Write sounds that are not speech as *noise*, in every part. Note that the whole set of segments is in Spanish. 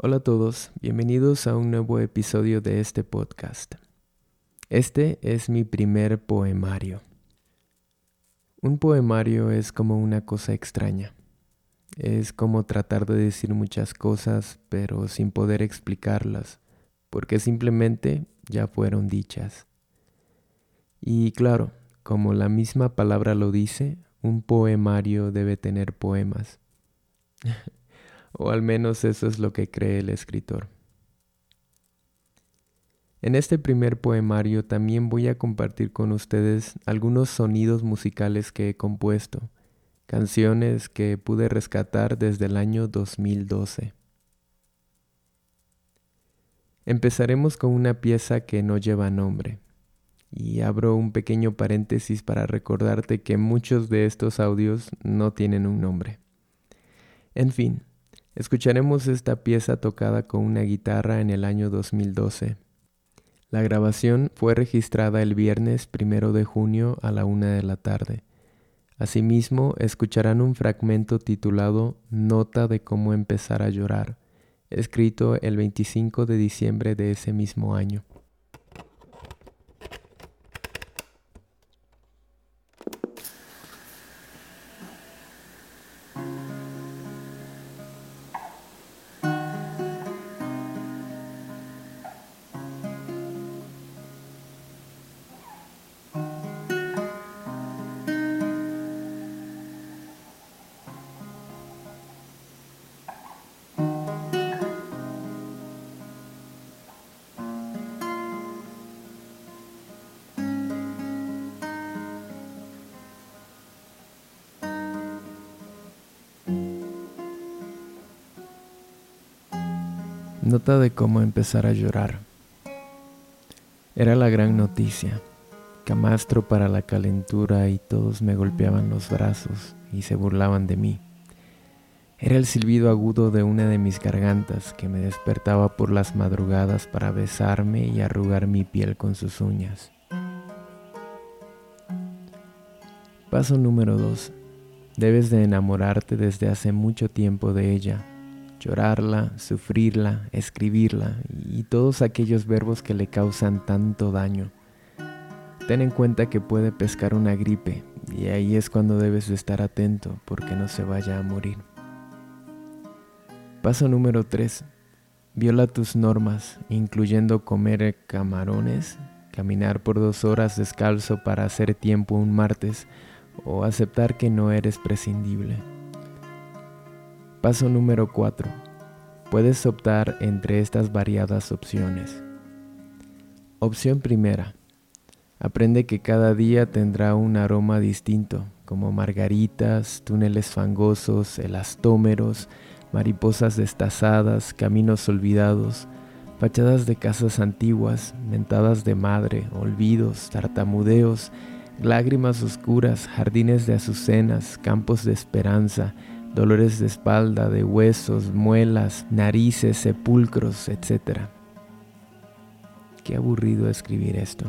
Hola a todos, bienvenidos a un nuevo episodio de este podcast. Este es mi primer poemario. Un poemario es como una cosa extraña. Es como tratar de decir muchas cosas pero sin poder explicarlas, porque simplemente ya fueron dichas. Y claro, como la misma palabra lo dice, un poemario debe tener poemas. *laughs* o al menos eso es lo que cree el escritor. En este primer poemario también voy a compartir con ustedes algunos sonidos musicales que he compuesto, canciones que pude rescatar desde el año 2012. Empezaremos con una pieza que no lleva nombre. Y abro un pequeño paréntesis para recordarte que muchos de estos audios no tienen un nombre. En fin, escucharemos esta pieza tocada con una guitarra en el año 2012. La grabación fue registrada el viernes primero de junio a la una de la tarde. Asimismo, escucharán un fragmento titulado Nota de cómo empezar a llorar, escrito el 25 de diciembre de ese mismo año. Nota de cómo empezar a llorar. Era la gran noticia. Camastro para la calentura y todos me golpeaban los brazos y se burlaban de mí. Era el silbido agudo de una de mis gargantas que me despertaba por las madrugadas para besarme y arrugar mi piel con sus uñas. Paso número 2. Debes de enamorarte desde hace mucho tiempo de ella llorarla, sufrirla, escribirla y todos aquellos verbos que le causan tanto daño. Ten en cuenta que puede pescar una gripe y ahí es cuando debes de estar atento porque no se vaya a morir. Paso número 3. Viola tus normas, incluyendo comer camarones, caminar por dos horas descalzo para hacer tiempo un martes o aceptar que no eres prescindible. Paso número 4. Puedes optar entre estas variadas opciones. Opción primera. Aprende que cada día tendrá un aroma distinto, como margaritas, túneles fangosos, elastómeros, mariposas destazadas, caminos olvidados, fachadas de casas antiguas, mentadas de madre, olvidos, tartamudeos, lágrimas oscuras, jardines de azucenas, campos de esperanza, dolores de espalda, de huesos, muelas, narices, sepulcros, etc. Qué aburrido escribir esto.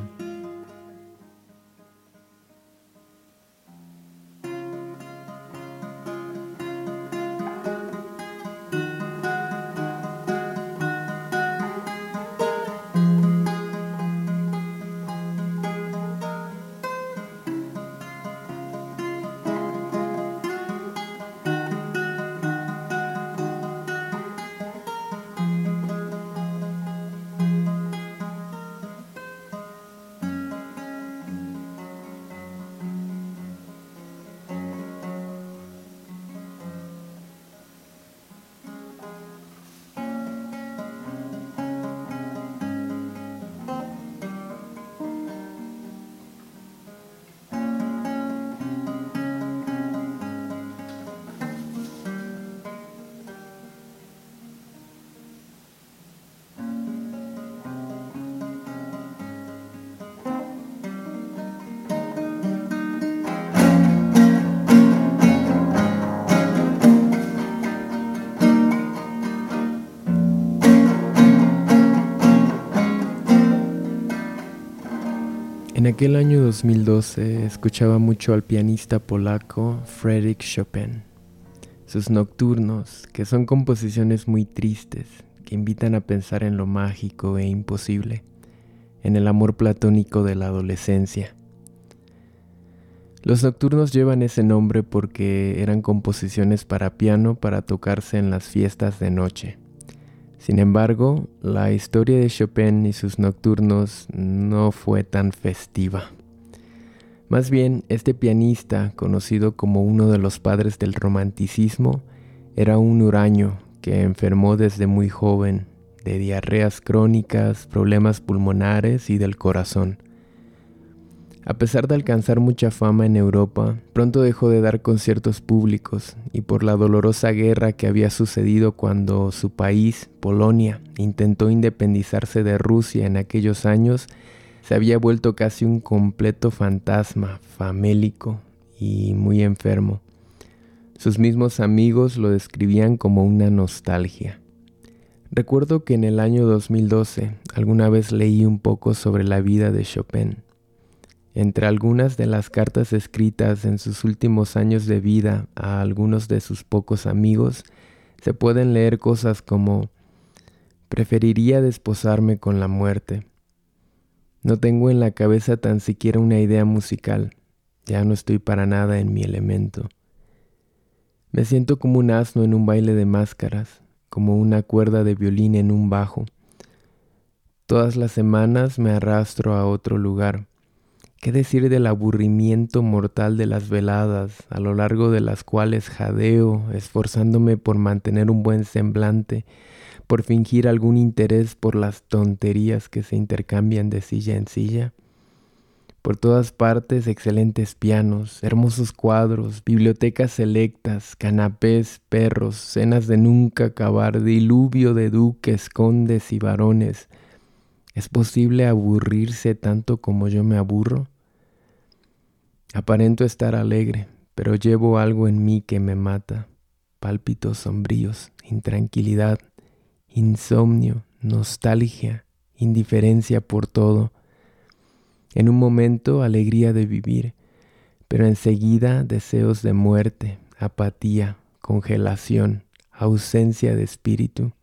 En aquel año 2012 escuchaba mucho al pianista polaco Frédéric Chopin. Sus nocturnos, que son composiciones muy tristes, que invitan a pensar en lo mágico e imposible, en el amor platónico de la adolescencia. Los nocturnos llevan ese nombre porque eran composiciones para piano para tocarse en las fiestas de noche. Sin embargo, la historia de Chopin y sus nocturnos no fue tan festiva. Más bien, este pianista, conocido como uno de los padres del romanticismo, era un huraño que enfermó desde muy joven de diarreas crónicas, problemas pulmonares y del corazón. A pesar de alcanzar mucha fama en Europa, pronto dejó de dar conciertos públicos y por la dolorosa guerra que había sucedido cuando su país, Polonia, intentó independizarse de Rusia en aquellos años, se había vuelto casi un completo fantasma, famélico y muy enfermo. Sus mismos amigos lo describían como una nostalgia. Recuerdo que en el año 2012 alguna vez leí un poco sobre la vida de Chopin entre algunas de las cartas escritas en sus últimos años de vida a algunos de sus pocos amigos, se pueden leer cosas como preferiría desposarme con la muerte. No tengo en la cabeza tan siquiera una idea musical, ya no estoy para nada en mi elemento. Me siento como un asno en un baile de máscaras, como una cuerda de violín en un bajo. Todas las semanas me arrastro a otro lugar ¿Qué decir del aburrimiento mortal de las veladas, a lo largo de las cuales jadeo, esforzándome por mantener un buen semblante, por fingir algún interés por las tonterías que se intercambian de silla en silla? Por todas partes excelentes pianos, hermosos cuadros, bibliotecas selectas, canapés, perros, cenas de nunca acabar, diluvio de duques, condes y varones, ¿Es posible aburrirse tanto como yo me aburro? Aparento estar alegre, pero llevo algo en mí que me mata. Pálpitos sombríos, intranquilidad, insomnio, nostalgia, indiferencia por todo. En un momento alegría de vivir, pero enseguida deseos de muerte, apatía, congelación, ausencia de espíritu.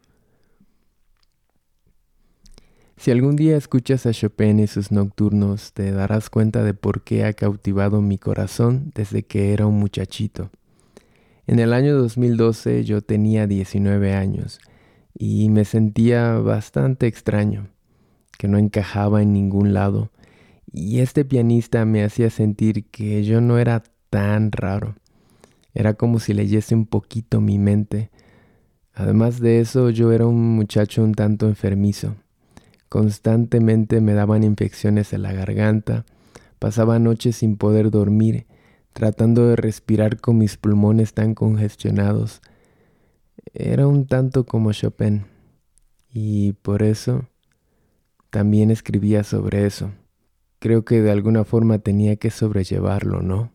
Si algún día escuchas a Chopin y sus nocturnos, te darás cuenta de por qué ha cautivado mi corazón desde que era un muchachito. En el año 2012 yo tenía 19 años y me sentía bastante extraño, que no encajaba en ningún lado, y este pianista me hacía sentir que yo no era tan raro. Era como si leyese un poquito mi mente. Además de eso, yo era un muchacho un tanto enfermizo Constantemente me daban infecciones en la garganta, pasaba noches sin poder dormir, tratando de respirar con mis pulmones tan congestionados. Era un tanto como Chopin, y por eso también escribía sobre eso. Creo que de alguna forma tenía que sobrellevarlo, ¿no?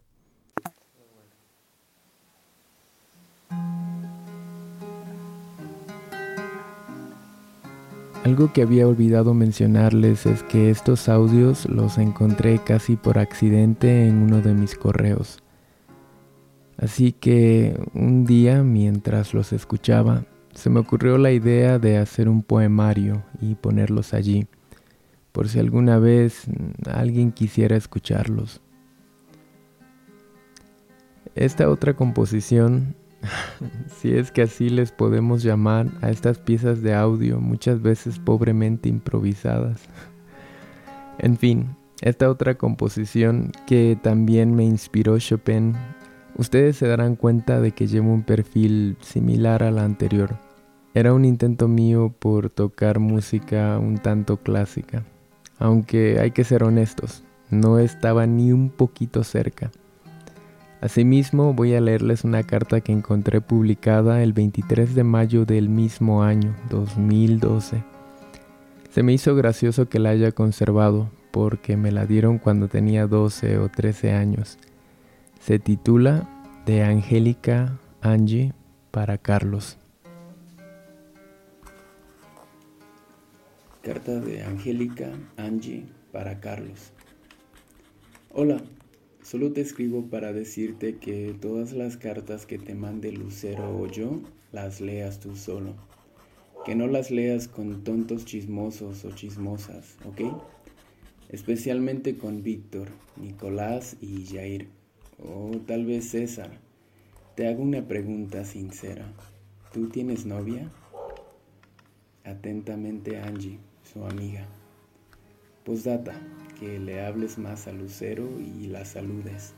Algo que había olvidado mencionarles es que estos audios los encontré casi por accidente en uno de mis correos. Así que un día, mientras los escuchaba, se me ocurrió la idea de hacer un poemario y ponerlos allí, por si alguna vez alguien quisiera escucharlos. Esta otra composición *laughs* si es que así les podemos llamar a estas piezas de audio muchas veces pobremente improvisadas. En fin, esta otra composición que también me inspiró Chopin, ustedes se darán cuenta de que llevo un perfil similar a la anterior. Era un intento mío por tocar música un tanto clásica, aunque hay que ser honestos, no estaba ni un poquito cerca. Asimismo, voy a leerles una carta que encontré publicada el 23 de mayo del mismo año, 2012. Se me hizo gracioso que la haya conservado, porque me la dieron cuando tenía 12 o 13 años. Se titula De Angélica Angie para Carlos. Carta de Angélica Angie para Carlos. Hola, Solo te escribo para decirte que todas las cartas que te mande Lucero o yo las leas tú solo. que no las leas con tontos chismosos o chismosas, ¿ok? Especialmente con Víctor, Nicolás y Jair, o tal vez César. Te hago una pregunta sincera. ¿Tú tienes novia? Atentamente Angie, su amiga. Postdata, que le hables más a Lucero y la saludes.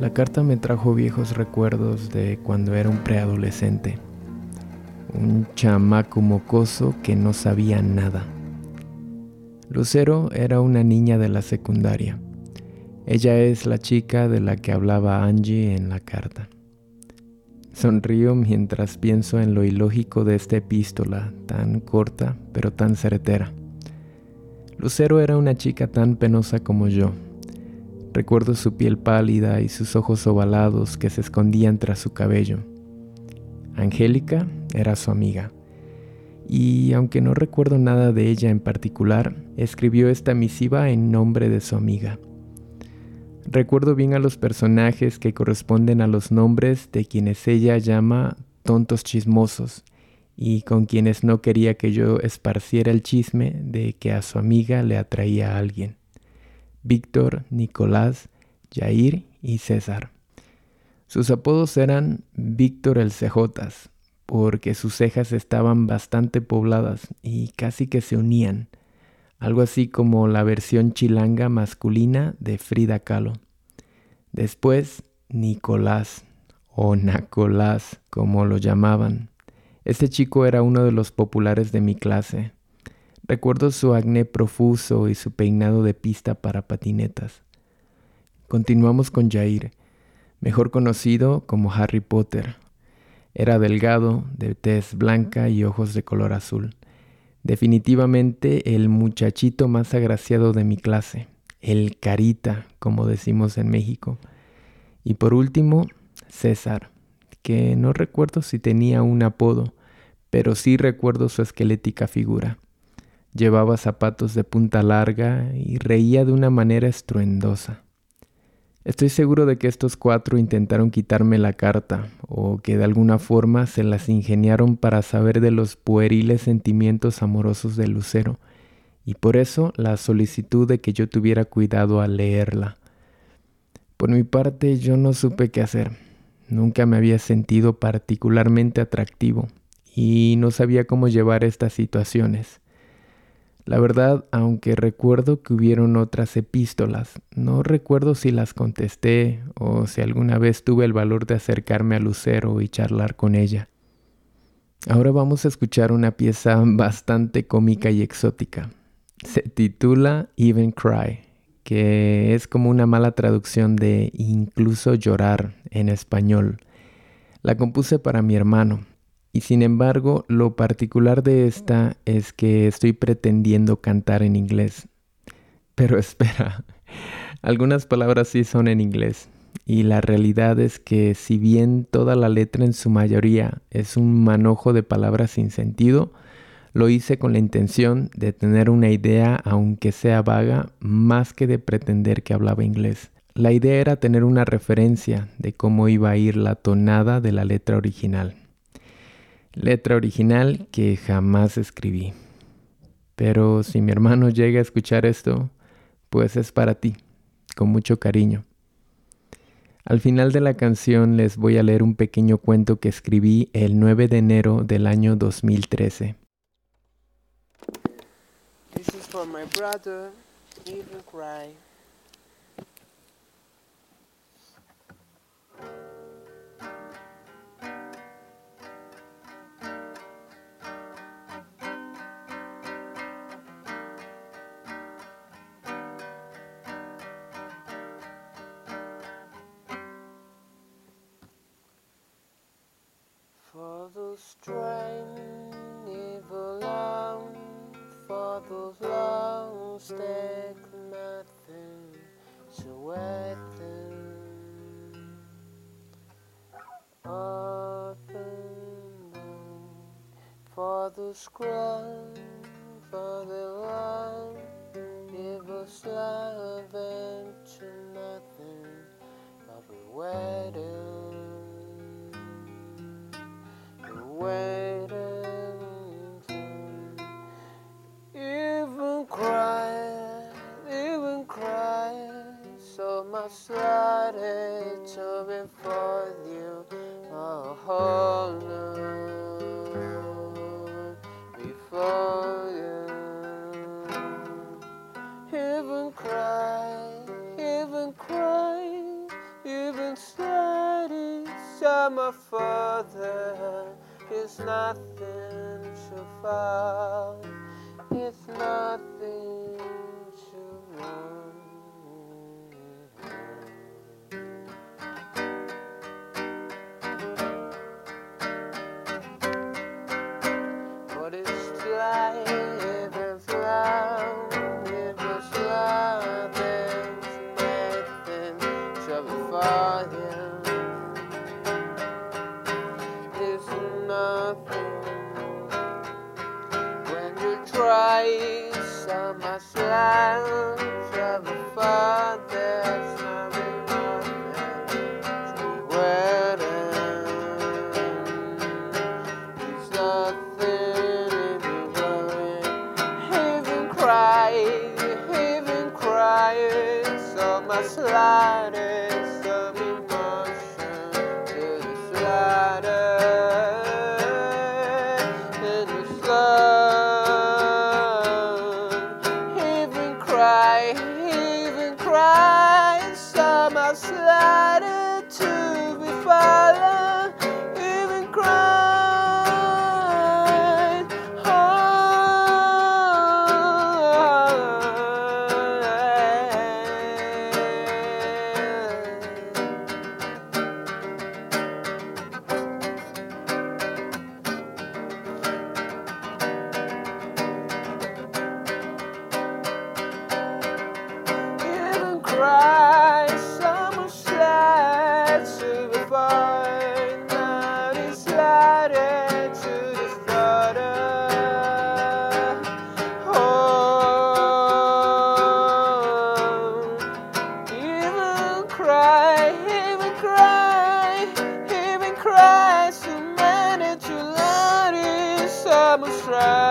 La carta me trajo viejos recuerdos de cuando era un preadolescente, un chamaco mocoso que no sabía nada. Lucero era una niña de la secundaria. Ella es la chica de la que hablaba Angie en la carta. Sonrío mientras pienso en lo ilógico de esta epístola, tan corta pero tan certera. Lucero era una chica tan penosa como yo, Recuerdo su piel pálida y sus ojos ovalados que se escondían tras su cabello. Angélica era su amiga. Y aunque no recuerdo nada de ella en particular, escribió esta misiva en nombre de su amiga. Recuerdo bien a los personajes que corresponden a los nombres de quienes ella llama tontos chismosos y con quienes no quería que yo esparciera el chisme de que a su amiga le atraía a alguien. Víctor, Nicolás, Jair y César. Sus apodos eran Víctor el Cejotas, porque sus cejas estaban bastante pobladas y casi que se unían, algo así como la versión chilanga masculina de Frida Kahlo. Después, Nicolás, o Nacolás, como lo llamaban. Este chico era uno de los populares de mi clase, Recuerdo su acné profuso y su peinado de pista para patinetas. Continuamos con Jair, mejor conocido como Harry Potter. Era delgado, de tez blanca y ojos de color azul. Definitivamente el muchachito más agraciado de mi clase, el carita, como decimos en México. Y por último, César, que no recuerdo si tenía un apodo, pero sí recuerdo su esquelética figura. Llevaba zapatos de punta larga y reía de una manera estruendosa. Estoy seguro de que estos cuatro intentaron quitarme la carta o que de alguna forma se las ingeniaron para saber de los pueriles sentimientos amorosos de Lucero y por eso la solicitud de que yo tuviera cuidado al leerla. Por mi parte yo no supe qué hacer. Nunca me había sentido particularmente atractivo y no sabía cómo llevar estas situaciones. La verdad, aunque recuerdo que hubieron otras epístolas, no recuerdo si las contesté o si alguna vez tuve el valor de acercarme a Lucero y charlar con ella. Ahora vamos a escuchar una pieza bastante cómica y exótica. Se titula Even Cry, que es como una mala traducción de incluso llorar en español. La compuse para mi hermano, y sin embargo, lo particular de esta es que estoy pretendiendo cantar en inglés. Pero *laughs* espera, algunas palabras sí son en inglés. Y la realidad es que si bien toda la letra en su mayoría es un manojo de palabras sin sentido, lo hice con la intención de tener una idea, aunque sea vaga, más que de pretender que hablaba inglés. La idea era tener una referencia de cómo iba a ir la tonada de la letra original letra original que jamás escribí. Pero si mi hermano llega a escuchar esto, pues es para ti, con mucho cariño. Al final de la canción les voy a leer un pequeño cuento que escribí el 9 de enero del año 2013. This is for my brother, strength long for the lungs take nothing to wet them. Open for the scrum, for the long, evil slave to nothing of the wedding. waiting for even cry, even cry so much love. nothing shall fall, if nothing to run. But it's like every flower, every flower, there's nothing shall fall, yeah. Bye.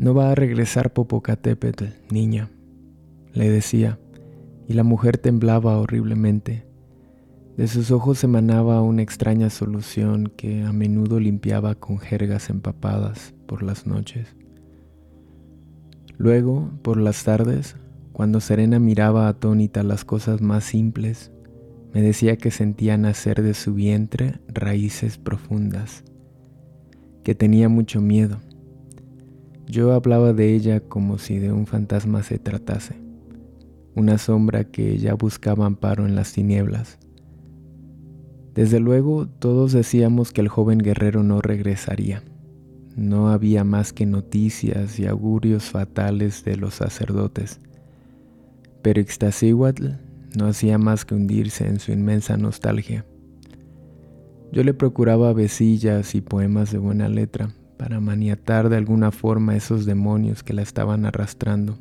No va a regresar Popocatépetl, niña, le decía, y la mujer temblaba horriblemente. De sus ojos emanaba una extraña solución que a menudo limpiaba con jergas empapadas por las noches. Luego, por las tardes, cuando Serena miraba atónita las cosas más simples, me decía que sentía nacer de su vientre raíces profundas, que tenía mucho miedo. Yo hablaba de ella como si de un fantasma se tratase, una sombra que ya buscaba amparo en las tinieblas desde luego, todos decíamos que el joven guerrero no regresaría. No había más que noticias y augurios fatales de los sacerdotes. Pero Ixtaccíhuatl no hacía más que hundirse en su inmensa nostalgia. Yo le procuraba besillas y poemas de buena letra para maniatar de alguna forma esos demonios que la estaban arrastrando.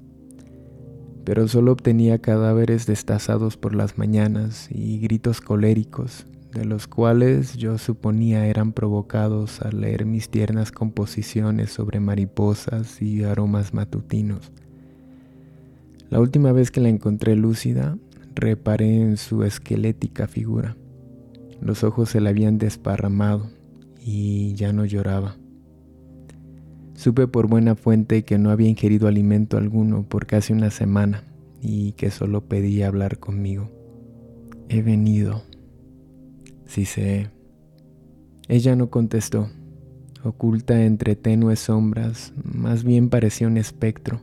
Pero solo obtenía cadáveres destazados por las mañanas y gritos coléricos de los cuales yo suponía eran provocados al leer mis tiernas composiciones sobre mariposas y aromas matutinos. La última vez que la encontré lúcida, reparé en su esquelética figura. Los ojos se le habían desparramado y ya no lloraba. Supe por buena fuente que no había ingerido alimento alguno por casi una semana y que solo pedía hablar conmigo. He venido, Sí sé. Ella no contestó. Oculta entre tenues sombras, más bien parecía un espectro,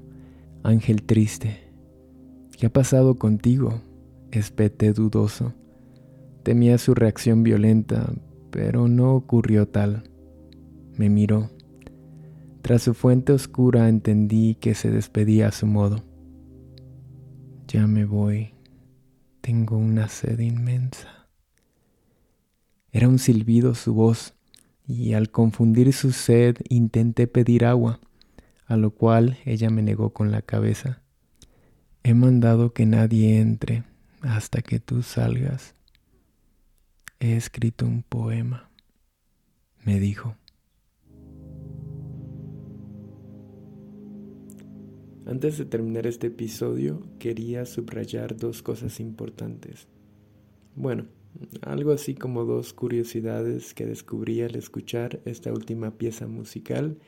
ángel triste. ¿Qué ha pasado contigo? espeté dudoso. Temía su reacción violenta, pero no ocurrió tal. Me miró. Tras su fuente oscura entendí que se despedía a su modo. Ya me voy. Tengo una sed inmensa. Era un silbido su voz, y al confundir su sed intenté pedir agua, a lo cual ella me negó con la cabeza. He mandado que nadie entre hasta que tú salgas. He escrito un poema, me dijo. Antes de terminar este episodio, quería subrayar dos cosas importantes. Bueno, algo así como dos curiosidades que descubrí al escuchar esta última pieza musical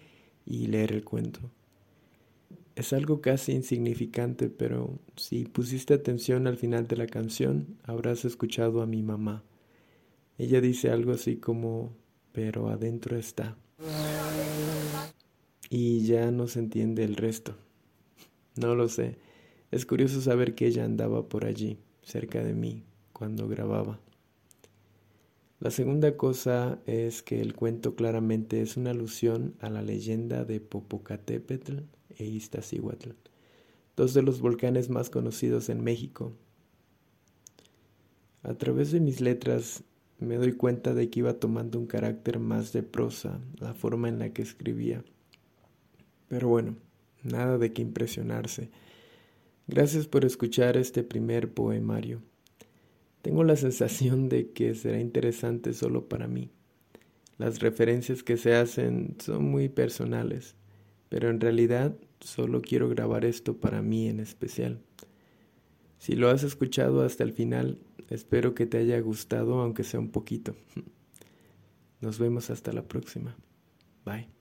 y leer el cuento. Es algo casi insignificante, pero si pusiste atención al final de la canción, habrás escuchado a mi mamá. Ella dice algo así como, pero adentro está. Y ya no se entiende el resto. No lo sé. Es curioso saber que ella andaba por allí, cerca de mí, cuando grababa. La segunda cosa es que el cuento claramente es una alusión a la leyenda de Popocatépetl e Iztaccíhuatl, dos de los volcanes más conocidos en México. A través de mis letras me doy cuenta de que iba tomando un carácter más de prosa, la forma en la que escribía. Pero bueno, nada de qué impresionarse. Gracias por escuchar este primer poemario. Tengo la *laughs* sensación de que será interesante solo para mí. Las referencias que se hacen son muy personales, pero en realidad solo quiero grabar esto para mí en especial. Si lo has escuchado hasta el final, espero que te haya gustado aunque sea un poquito. *laughs* Nos vemos hasta la próxima. Bye.